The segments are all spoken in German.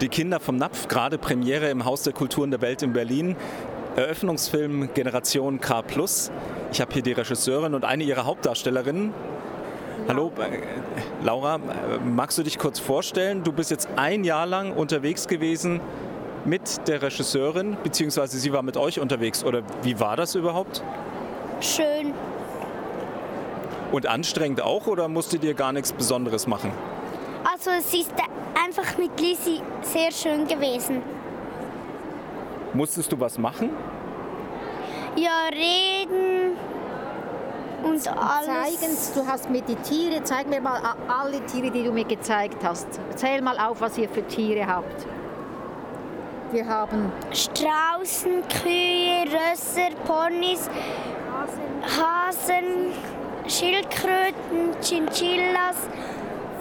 Die Kinder vom Napf, gerade Premiere im Haus der Kulturen der Welt in Berlin. Eröffnungsfilm Generation K. Ich habe hier die Regisseurin und eine ihrer Hauptdarstellerinnen. Hallo, äh, Laura, äh, magst du dich kurz vorstellen? Du bist jetzt ein Jahr lang unterwegs gewesen mit der Regisseurin, beziehungsweise sie war mit euch unterwegs. Oder wie war das überhaupt? Schön. Und anstrengend auch oder musstet ihr gar nichts Besonderes machen? Also es ist einfach mit Lisi sehr schön gewesen. Musstest du was machen? Ja, reden und alles. Zeigen, du hast mir die Tiere, zeig mir mal alle Tiere, die du mir gezeigt hast. Zähl mal auf, was ihr für Tiere habt. Wir haben Straußen, Kühe, Rösser, Ponys, Hasen, Schildkröten, Chinchillas,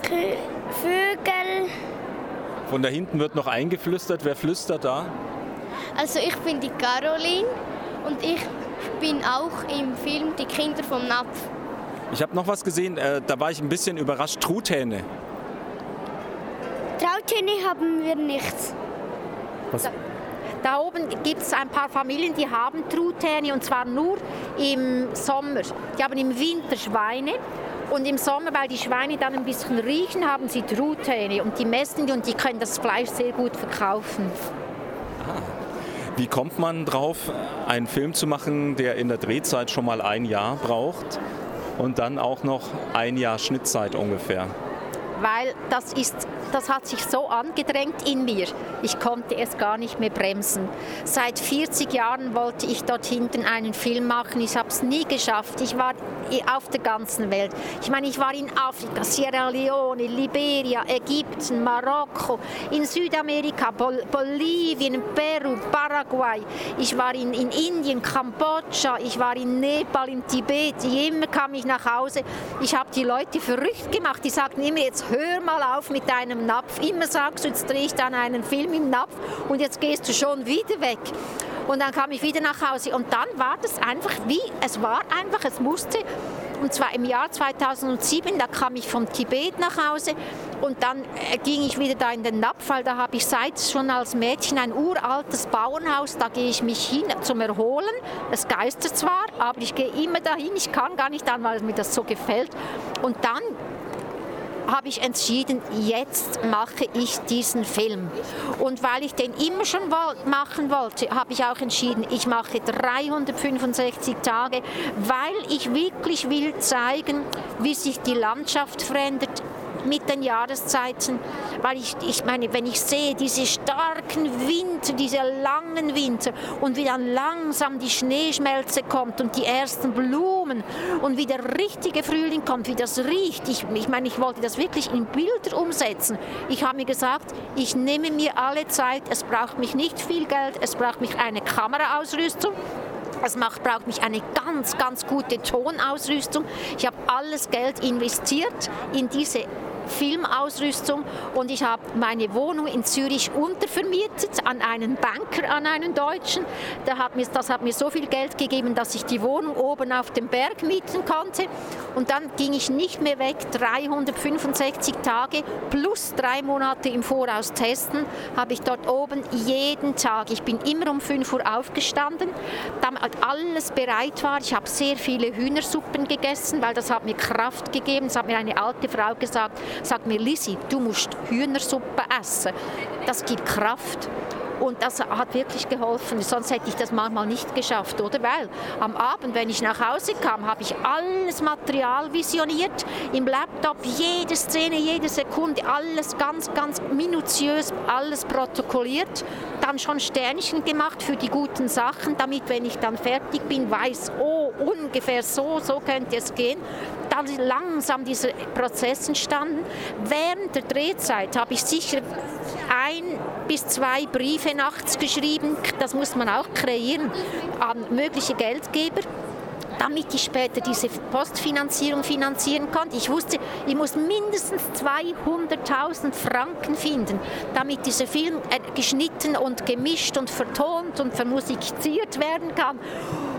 Kü Vögel. Von da hinten wird noch eingeflüstert. Wer flüstert da? Also ich bin die Caroline und ich bin auch im Film Die Kinder vom Napf. Ich habe noch was gesehen, äh, da war ich ein bisschen überrascht. Truthähne. Truthähne haben wir nicht. Was? Da, da oben gibt es ein paar Familien, die haben Truthähne und zwar nur im Sommer. Die haben im Winter Schweine und im Sommer, weil die Schweine dann ein bisschen riechen, haben sie Truthähne und die messen die und die können das Fleisch sehr gut verkaufen. Ah. Wie kommt man drauf, einen Film zu machen, der in der Drehzeit schon mal ein Jahr braucht und dann auch noch ein Jahr Schnittzeit ungefähr? Weil das ist das hat sich so angedrängt in mir. Ich konnte es gar nicht mehr bremsen. Seit 40 Jahren wollte ich dort hinten einen Film machen. Ich habe es nie geschafft. Ich war auf der ganzen Welt. Ich meine, ich war in Afrika, Sierra Leone, Liberia, Ägypten, Marokko, in Südamerika, Bol Bolivien, Peru, Paraguay. Ich war in, in Indien, Kambodscha, ich war in Nepal, in Tibet. Immer kam ich nach Hause. Ich habe die Leute verrückt gemacht. Die sagten immer, jetzt hör mal auf mit deinem Napf. Immer sagst du, jetzt drehe ich dann einen Film im Napf und jetzt gehst du schon wieder weg. Und dann kam ich wieder nach Hause und dann war das einfach wie, es war einfach, es musste. Und zwar im Jahr 2007, da kam ich vom Tibet nach Hause und dann äh, ging ich wieder da in den Napf, weil da habe ich seit schon als Mädchen ein uraltes Bauernhaus, da gehe ich mich hin zum Erholen. Es geistert zwar, aber ich gehe immer dahin, ich kann gar nicht an, weil mir das so gefällt. Und dann habe ich entschieden, jetzt mache ich diesen Film. Und weil ich den immer schon machen wollte, habe ich auch entschieden, ich mache 365 Tage, weil ich wirklich will zeigen, wie sich die Landschaft verändert, mit den Jahreszeiten, weil ich, ich meine, wenn ich sehe diese starken Winter, diese langen Winter und wie dann langsam die Schneeschmelze kommt und die ersten Blumen und wie der richtige Frühling kommt, wie das riecht. Ich, ich meine, ich wollte das wirklich in Bilder umsetzen. Ich habe mir gesagt, ich nehme mir alle Zeit, es braucht mich nicht viel Geld, es braucht mich eine Kameraausrüstung, es macht, braucht mich eine ganz, ganz gute Tonausrüstung. Ich habe alles Geld investiert in diese Filmausrüstung und ich habe meine Wohnung in Zürich untervermietet an einen Banker, an einen Deutschen. Der hat mir, das hat mir so viel Geld gegeben, dass ich die Wohnung oben auf dem Berg mieten konnte. Und dann ging ich nicht mehr weg, 365 Tage plus drei Monate im Voraus testen, habe ich dort oben jeden Tag. Ich bin immer um 5 Uhr aufgestanden, damit alles bereit war. Ich habe sehr viele Hühnersuppen gegessen, weil das hat mir Kraft gegeben. Das hat mir eine alte Frau gesagt, sagt mir, Lisi, du musst Hühnersuppe essen. Das gibt Kraft. Und das hat wirklich geholfen, sonst hätte ich das manchmal nicht geschafft, oder? Weil am Abend, wenn ich nach Hause kam, habe ich alles Material visioniert, im Laptop, jede Szene, jede Sekunde, alles ganz, ganz minutiös, alles protokolliert, dann schon Sternchen gemacht für die guten Sachen, damit, wenn ich dann fertig bin, weiß, oh, ungefähr so, so könnte es gehen. Dann langsam dieser Prozess entstanden. Während der Drehzeit habe ich sicher ein bis zwei Briefe nachts geschrieben, das muss man auch kreieren, an mögliche Geldgeber damit ich später diese Postfinanzierung finanzieren konnte. Ich wusste, ich muss mindestens 200.000 Franken finden, damit dieser Film äh, geschnitten und gemischt und vertont und vermusiziert werden kann.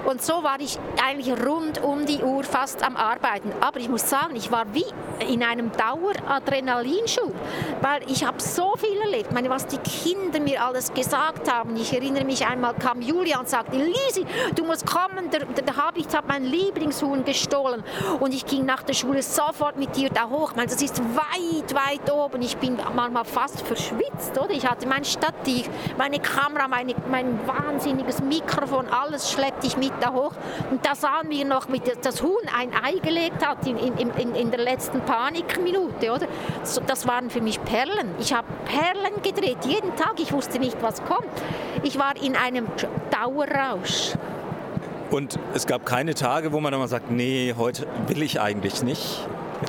Und so war ich eigentlich rund um die Uhr fast am Arbeiten. Aber ich muss sagen, ich war wie in einem Daueradrenalinschub, weil ich habe so viel erlebt. Ich meine, was die Kinder mir alles gesagt haben. Ich erinnere mich einmal kam Julia und sagte, Lisi, du musst kommen, der, der Habicht hat mein Lieblingshuhn gestohlen. Und ich ging nach der Schule sofort mit dir da hoch. Ich meine, das ist weit, weit oben. Ich bin manchmal fast verschwitzt, oder? Ich hatte mein Stativ, meine Kamera, meine, mein wahnsinniges Mikrofon, alles schleppte ich mit da hoch. Und da sahen wir noch, wie das Huhn ein Ei gelegt hat in, in, in, in der letzten Panikminute, oder? Das waren für mich Perlen. Ich habe Perlen gedreht, jeden Tag. Ich wusste nicht, was kommt. Ich war in einem Dauerrausch. Und es gab keine Tage, wo man dann mal sagt, nee, heute will ich eigentlich nicht.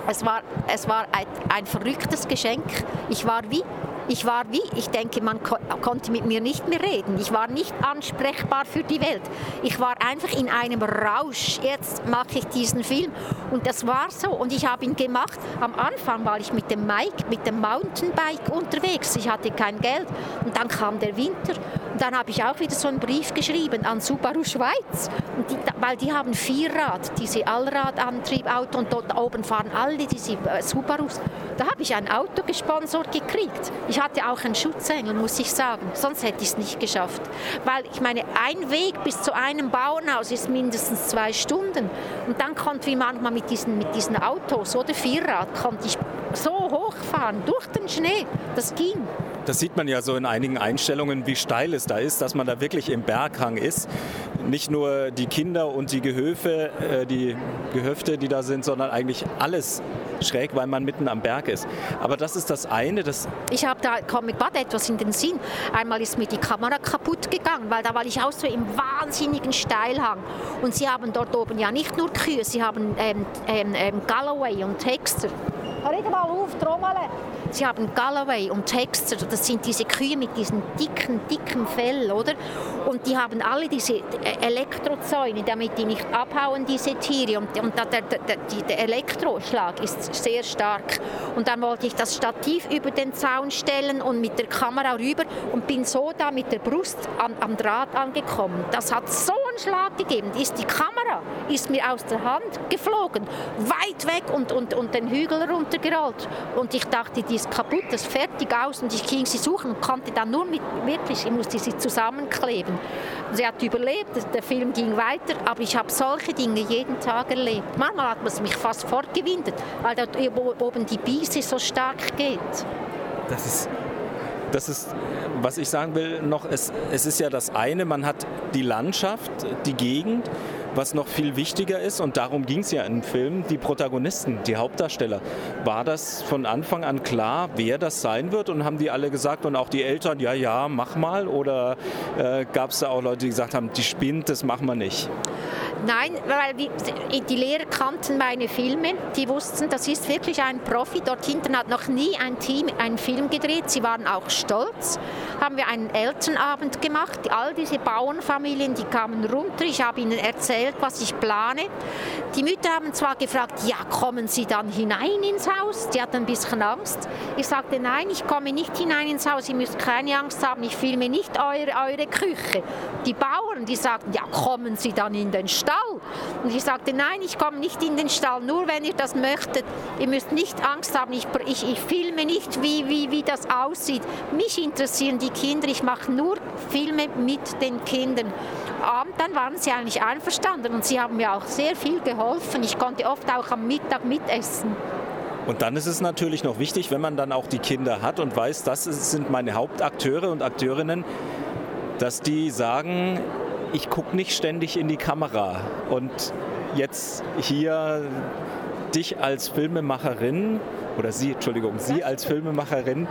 Es war, es war ein, ein verrücktes Geschenk. Ich war wie ich war wie, ich denke, man ko konnte mit mir nicht mehr reden. Ich war nicht ansprechbar für die Welt. Ich war einfach in einem Rausch. Jetzt mache ich diesen Film. Und das war so. Und ich habe ihn gemacht. Am Anfang war ich mit dem Mike, mit dem Mountainbike unterwegs. Ich hatte kein Geld. Und dann kam der Winter. Und dann habe ich auch wieder so einen Brief geschrieben an Subaru Schweiz. Die, weil die haben Vierrad, diese Allradantriebauto. Und dort oben fahren alle diese äh, Subarus. Da habe ich ein Auto gesponsert gekriegt. Ich hatte auch einen Schutzengel, muss ich sagen. Sonst hätte ich es nicht geschafft. Weil ich meine, ein Weg bis zu einem Bauernhaus ist mindestens zwei Stunden. Und dann konnte ich manchmal mit diesen, mit diesen Autos oder Vierrad, konnte ich so hochfahren durch den Schnee. Das ging. Das sieht man ja so in einigen Einstellungen, wie steil es da ist, dass man da wirklich im Berghang ist. Nicht nur die Kinder und die Gehöfe, äh, die Gehöfte, die da sind, sondern eigentlich alles schräg, weil man mitten am Berg ist. Aber das ist das eine. Das ich habe da mir gerade etwas in den Sinn. Einmal ist mir die Kamera kaputt gegangen, weil da war ich auch so im wahnsinnigen Steilhang. Und sie haben dort oben ja nicht nur Kühe, sie haben ähm, ähm, ähm Galloway und Texter. Hör mal auf, Trommel! Sie haben Galloway und Texter, das sind diese Kühe mit diesem dicken, dicken Fell, oder? Und die haben alle diese äh, Elektrozäune, damit die nicht abhauen, diese Tiere. Und, und der, der, der, Elektroschlag ist sehr stark. Und dann wollte ich das Stativ über den Zaun stellen und mit der Kamera rüber und bin so da mit der Brust an, am Draht angekommen. Das hat so einen Schlag gegeben. Ist die Kamera ist mir aus der Hand geflogen, weit weg und, und, und den Hügel runtergerollt. Und ich dachte, die ist kaputt, das ist fertig aus. Und ich ging sie suchen und konnte dann nur mit, wirklich, ich musste sie zusammenkleben. Sie hat überlebt, der Film ging weiter, aber ich habe solche Dinge jeden Tag erlebt. Manchmal hat man mich fast fortgewindet, weil dort oben die Biese so stark geht. Das ist das ist, was ich sagen will, noch, es, es ist ja das eine, man hat die Landschaft, die Gegend was noch viel wichtiger ist, und darum ging es ja im Film, die Protagonisten, die Hauptdarsteller. War das von Anfang an klar, wer das sein wird? Und haben die alle gesagt und auch die Eltern, ja, ja, mach mal? Oder äh, gab es da auch Leute, die gesagt haben, die spinnt, das machen wir nicht? Nein, weil die Lehrer kannten meine Filme, die wussten, das ist wirklich ein Profi. Dort hinten hat noch nie ein Team einen Film gedreht. Sie waren auch stolz. Haben wir einen Elternabend gemacht. All diese Bauernfamilien, die kamen runter. Ich habe ihnen erzählt, was ich plane. Die Mütter haben zwar gefragt, ja, kommen Sie dann hinein ins Haus? Die hatten ein bisschen Angst. Ich sagte, nein, ich komme nicht hinein ins Haus. Sie müssen keine Angst haben. Ich filme nicht eure, eure Küche. Die Bauern, die sagten, ja, kommen Sie dann in den Stall? Und ich sagte, nein, ich komme nicht in den Stall, nur wenn ihr das möchtet. Ihr müsst nicht Angst haben, ich, ich, ich filme nicht, wie, wie, wie das aussieht. Mich interessieren die Kinder, ich mache nur Filme mit den Kindern. Und dann waren sie eigentlich einverstanden und sie haben mir auch sehr viel geholfen. Ich konnte oft auch am Mittag mitessen. Und dann ist es natürlich noch wichtig, wenn man dann auch die Kinder hat und weiß, das sind meine Hauptakteure und Akteurinnen, dass die sagen, ich gucke nicht ständig in die Kamera. Und jetzt hier dich als Filmemacherin, oder Sie, Entschuldigung, Sie als Filmemacherin,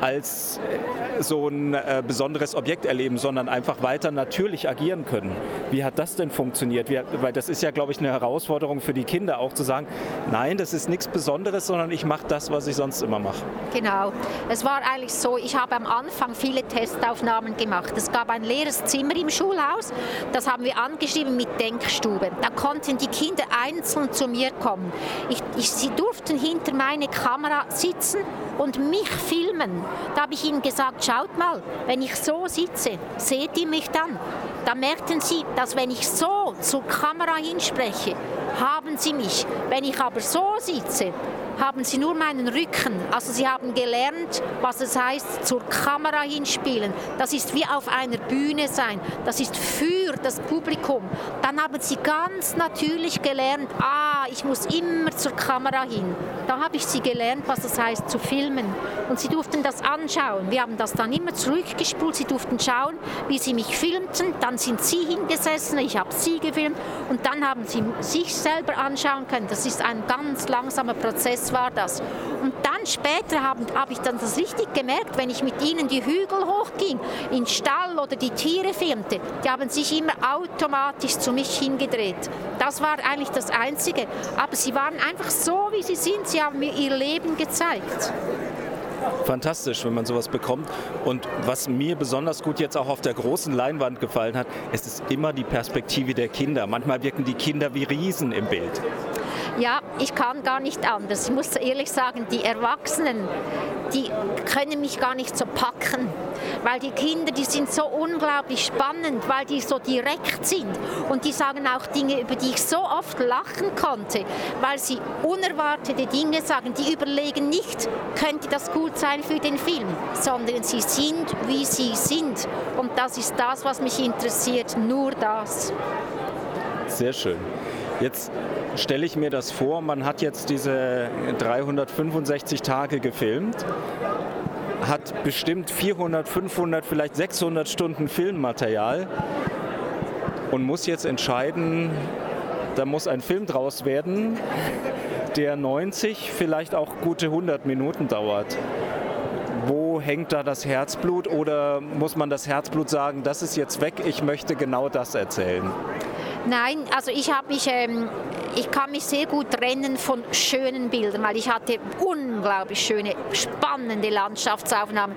als äh, so ein äh, besonderes Objekt erleben, sondern einfach weiter natürlich agieren können. Wie hat das denn funktioniert? Wie, weil das ist ja, glaube ich, eine Herausforderung für die Kinder auch zu sagen, nein, das ist nichts Besonderes, sondern ich mache das, was ich sonst immer mache. Genau. Es war eigentlich so, ich habe am Anfang viele Testaufnahmen gemacht. Es gab ein leeres Zimmer im Schulhaus, das haben wir angeschrieben mit Denkstube. Da konnten die Kinder einzeln zu mir kommen. Ich, ich, sie durften hinter meine Kamera sitzen und mich filmen. Da habe ich ihnen gesagt, schaut mal, wenn ich so sitze, seht ihr mich dann? da merkten sie, dass wenn ich so zur Kamera hinspreche, haben sie mich. Wenn ich aber so sitze, haben sie nur meinen Rücken. Also sie haben gelernt, was es heißt, zur Kamera hinspielen. Das ist wie auf einer Bühne sein. Das ist für das Publikum. Dann haben sie ganz natürlich gelernt, ah, ich muss immer zur Kamera hin. Da habe ich sie gelernt, was es heißt zu filmen. Und sie durften das anschauen. Wir haben das dann immer zurückgespult. Sie durften schauen, wie sie mich filmten. Dann sind sie hingesessen, ich habe sie gefilmt. Und dann haben sie sich selber anschauen können. Das ist ein ganz langsamer Prozess war das. Und dann später habe hab ich dann das richtig gemerkt, wenn ich mit ihnen die Hügel hochging, in Stall oder die Tiere filmte, die haben sich immer automatisch zu mich hingedreht. Das war eigentlich das Einzige. Aber sie waren einfach so, wie sie sind. Sie haben mir ihr Leben gezeigt fantastisch, wenn man sowas bekommt. Und was mir besonders gut jetzt auch auf der großen Leinwand gefallen hat, es ist immer die Perspektive der Kinder. Manchmal wirken die Kinder wie Riesen im Bild. Ja, ich kann gar nicht anders. Ich muss ehrlich sagen, die Erwachsenen, die können mich gar nicht so packen, weil die Kinder, die sind so unglaublich spannend, weil die so direkt sind und die sagen auch Dinge, über die ich so oft lachen konnte, weil sie unerwartete Dinge sagen. Die überlegen nicht, könnte das gut sein für den Film, sondern sie sind, wie sie sind. Und das ist das, was mich interessiert, nur das. Sehr schön. Jetzt stelle ich mir das vor, man hat jetzt diese 365 Tage gefilmt, hat bestimmt 400, 500, vielleicht 600 Stunden Filmmaterial und muss jetzt entscheiden, da muss ein Film draus werden, der 90, vielleicht auch gute 100 Minuten dauert. Wo hängt da das Herzblut oder muss man das Herzblut sagen, das ist jetzt weg, ich möchte genau das erzählen? Nein, also ich habe mich, ähm, ich kann mich sehr gut trennen von schönen Bildern, weil ich hatte unglaublich schöne, spannende Landschaftsaufnahmen.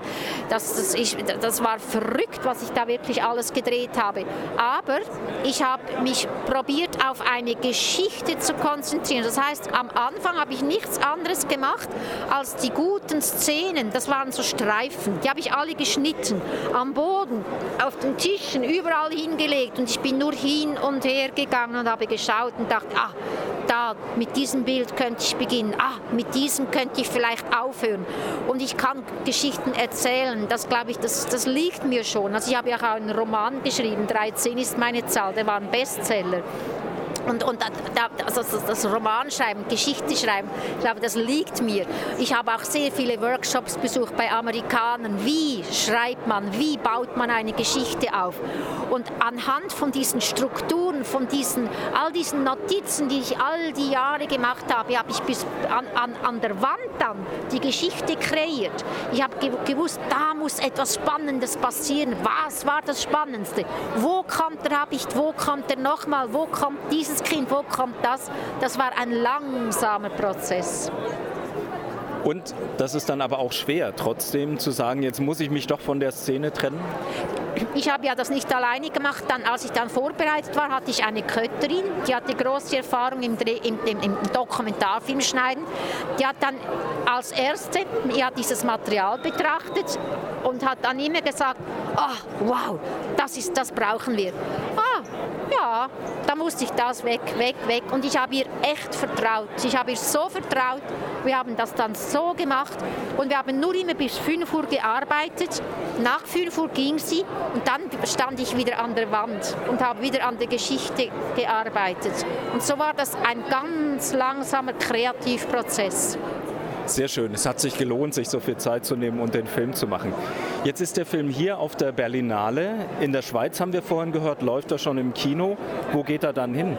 Das, das, ich, das war verrückt, was ich da wirklich alles gedreht habe. Aber ich habe mich probiert, auf eine Geschichte zu konzentrieren. Das heißt, am Anfang habe ich nichts anderes gemacht als die guten Szenen. Das waren so Streifen, die habe ich alle geschnitten, am Boden, auf den Tischen, überall hingelegt und ich bin nur hin und her hergegangen und habe geschaut und dachte, ah, da, mit diesem Bild könnte ich beginnen, ah, mit diesem könnte ich vielleicht aufhören. Und ich kann Geschichten erzählen, das glaube ich, das, das liegt mir schon. Also ich habe ja auch einen Roman geschrieben, 13 ist meine Zahl, der war ein Bestseller. Und, und also das Geschichte schreiben, ich glaube, das liegt mir. Ich habe auch sehr viele Workshops besucht bei Amerikanern. Wie schreibt man, wie baut man eine Geschichte auf? Und anhand von diesen Strukturen, von diesen, all diesen Notizen, die ich all die Jahre gemacht habe, habe ich bis an, an, an der Wand dann die Geschichte kreiert. Ich habe gewusst, da muss etwas Spannendes passieren. Was war das Spannendste? Wo kommt der Habicht? Wo kommt er nochmal? Wo kommt dieses dieses Kind, wo kommt das? Das war ein langsamer Prozess. Und das ist dann aber auch schwer, trotzdem zu sagen, jetzt muss ich mich doch von der Szene trennen? Ich habe ja das nicht alleine gemacht. Dann, als ich dann vorbereitet war, hatte ich eine Kötterin, die hatte große Erfahrung im, Dreh, im, im, im Dokumentarfilm schneiden. Die hat dann als Erste ja, dieses Material betrachtet und hat dann immer gesagt, oh, wow, das, ist, das brauchen wir. Ah, da musste ich das weg, weg, weg. Und ich habe ihr echt vertraut. Ich habe ihr so vertraut. Wir haben das dann so gemacht und wir haben nur immer bis 5 Uhr gearbeitet. Nach 5 Uhr ging sie und dann stand ich wieder an der Wand und habe wieder an der Geschichte gearbeitet. Und so war das ein ganz langsamer Kreativprozess. Sehr schön. Es hat sich gelohnt, sich so viel Zeit zu nehmen und den Film zu machen. Jetzt ist der Film hier auf der Berlinale. In der Schweiz haben wir vorhin gehört, läuft er schon im Kino. Wo geht er dann hin?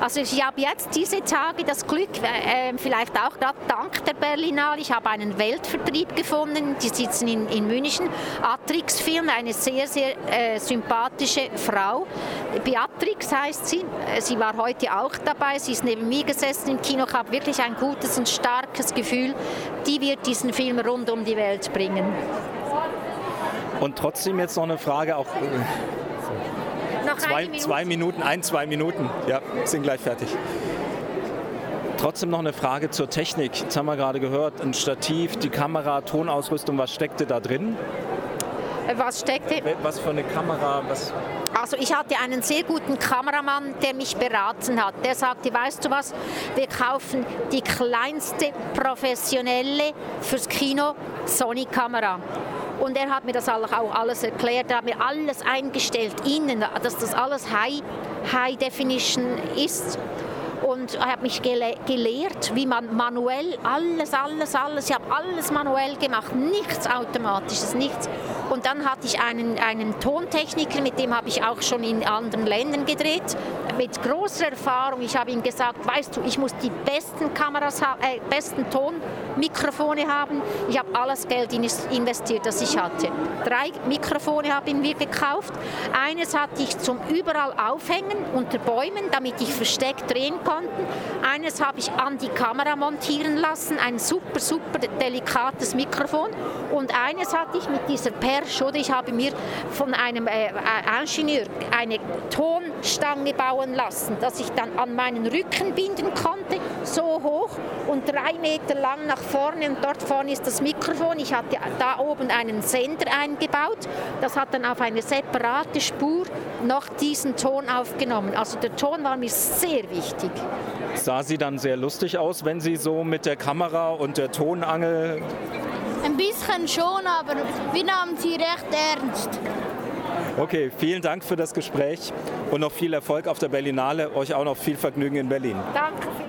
Also ich habe jetzt diese Tage das Glück, äh, vielleicht auch gerade dank der Berlinale, ich habe einen Weltvertrieb gefunden, die sitzen in, in München, Atrix Film, eine sehr, sehr äh, sympathische Frau. Beatrix heißt sie, äh, sie war heute auch dabei, sie ist neben mir gesessen im Kino, ich habe wirklich ein gutes und starkes Gefühl, die wird diesen Film rund um die Welt bringen. Und trotzdem jetzt noch eine Frage, auch äh, zwei, Minute. zwei Minuten, ein, zwei Minuten. Ja, sind gleich fertig. Trotzdem noch eine Frage zur Technik. Jetzt haben wir gerade gehört, ein Stativ, die Kamera, Tonausrüstung, was steckte da drin? Was steckte? Was für eine Kamera? Was Also ich hatte einen sehr guten Kameramann, der mich beraten hat. Der sagte, weißt du was, wir kaufen die kleinste professionelle fürs Kino Sony-Kamera. Und er hat mir das auch alles erklärt, er hat mir alles eingestellt, innen, dass das alles High, High Definition ist. Und er hat mich gele gelehrt, wie man manuell alles, alles, alles, ich habe alles manuell gemacht, nichts Automatisches, nichts. Und dann hatte ich einen, einen Tontechniker, mit dem habe ich auch schon in anderen Ländern gedreht, mit großer Erfahrung. Ich habe ihm gesagt, weißt du, ich muss die besten Kameras, äh, besten Tonmikrofone haben. Ich habe alles Geld investiert, das ich hatte. Drei Mikrofone haben wir gekauft. Eines hatte ich zum überall aufhängen unter Bäumen, damit ich versteckt drehen konnten. Eines habe ich an die Kamera montieren lassen, ein super, super delikates Mikrofon. Und eines hatte ich mit dieser Perche, oder ich habe mir von einem äh, äh, Ingenieur eine Tonstange bauen lassen, dass ich dann an meinen Rücken binden konnte, so hoch und drei Meter lang nach vorne. Und dort vorne ist das Mikrofon. Ich hatte da oben einen Sender eingebaut. Das hat dann auf eine separate Spur noch diesen Ton aufgenommen. Also der Ton war mir sehr wichtig. Sah sie dann sehr lustig aus, wenn Sie so mit der Kamera und der Tonangel ein bisschen schon, aber wir nahmen sie recht ernst. Okay, vielen Dank für das Gespräch und noch viel Erfolg auf der Berlinale. Euch auch noch viel Vergnügen in Berlin. Danke.